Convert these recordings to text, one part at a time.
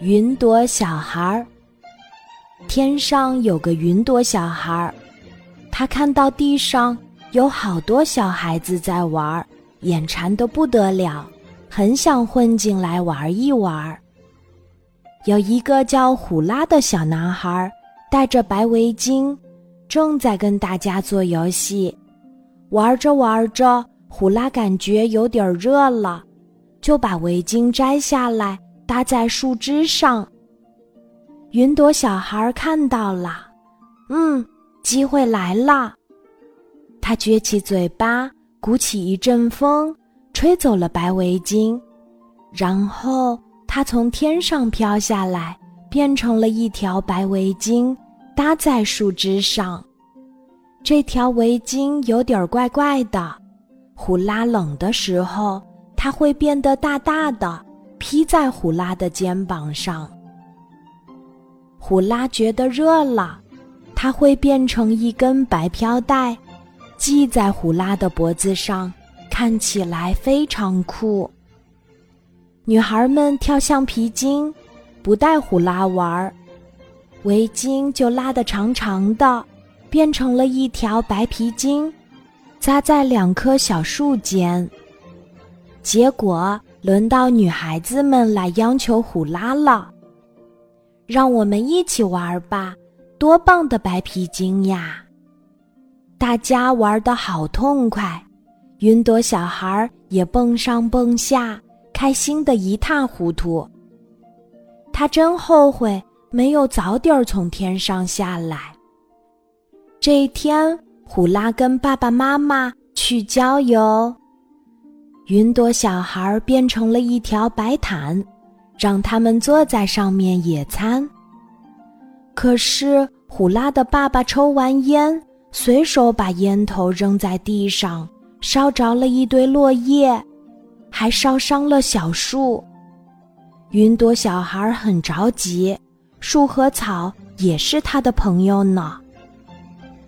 云朵小孩儿，天上有个云朵小孩儿，他看到地上有好多小孩子在玩，眼馋得不得了，很想混进来玩一玩。有一个叫虎拉的小男孩，戴着白围巾，正在跟大家做游戏。玩着玩着，虎拉感觉有点热了，就把围巾摘下来。搭在树枝上，云朵小孩看到了，嗯，机会来了。他撅起嘴巴，鼓起一阵风，吹走了白围巾，然后他从天上飘下来，变成了一条白围巾，搭在树枝上。这条围巾有点怪怪的，虎拉冷的时候，它会变得大大的。披在虎拉的肩膀上。虎拉觉得热了，它会变成一根白飘带，系在虎拉的脖子上，看起来非常酷。女孩们跳橡皮筋，不带虎拉玩儿，围巾就拉得长长的，变成了一条白皮筋，扎在两棵小树间。结果。轮到女孩子们来央求虎拉了，让我们一起玩吧！多棒的白皮筋呀！大家玩的好痛快，云朵小孩也蹦上蹦下，开心的一塌糊涂。他真后悔没有早点从天上下来。这一天，虎拉跟爸爸妈妈去郊游。云朵小孩变成了一条白毯，让他们坐在上面野餐。可是虎拉的爸爸抽完烟，随手把烟头扔在地上，烧着了一堆落叶，还烧伤了小树。云朵小孩很着急，树和草也是他的朋友呢。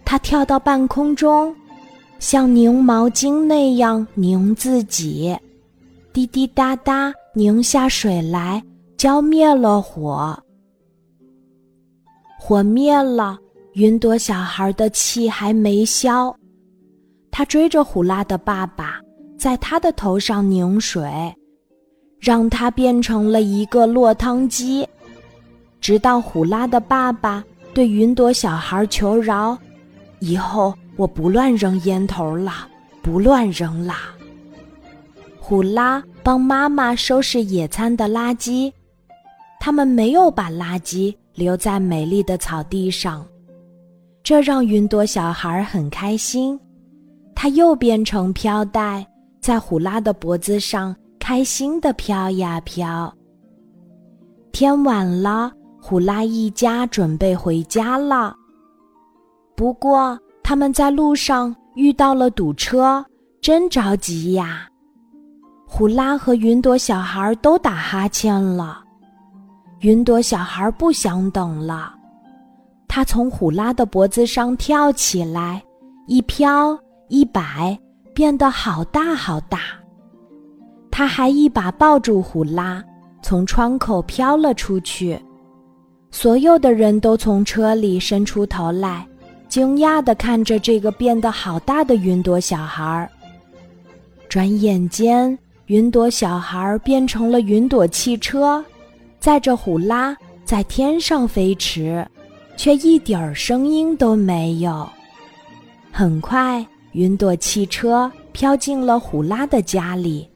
他跳到半空中。像拧毛巾那样拧自己，滴滴答答拧下水来，浇灭了火。火灭了，云朵小孩的气还没消，他追着虎拉的爸爸，在他的头上拧水，让他变成了一个落汤鸡，直到虎拉的爸爸对云朵小孩求饶，以后。我不乱扔烟头了，不乱扔啦。虎拉帮妈妈收拾野餐的垃圾，他们没有把垃圾留在美丽的草地上，这让云朵小孩很开心。他又变成飘带，在虎拉的脖子上开心的飘呀飘。天晚了，虎拉一家准备回家了，不过。他们在路上遇到了堵车，真着急呀！虎拉和云朵小孩都打哈欠了。云朵小孩不想等了，他从虎拉的脖子上跳起来，一飘一摆，变得好大好大。他还一把抱住虎拉，从窗口飘了出去。所有的人都从车里伸出头来。惊讶地看着这个变得好大的云朵小孩儿。转眼间，云朵小孩儿变成了云朵汽车，载着虎拉在天上飞驰，却一点儿声音都没有。很快，云朵汽车飘进了虎拉的家里。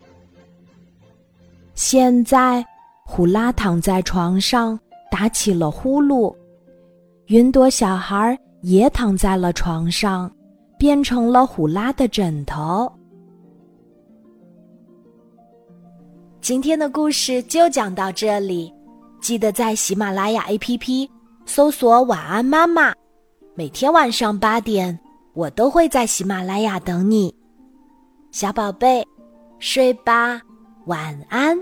现在，虎拉躺在床上打起了呼噜，云朵小孩儿。也躺在了床上，变成了虎拉的枕头。今天的故事就讲到这里，记得在喜马拉雅 APP 搜索“晚安妈妈”，每天晚上八点，我都会在喜马拉雅等你，小宝贝，睡吧，晚安。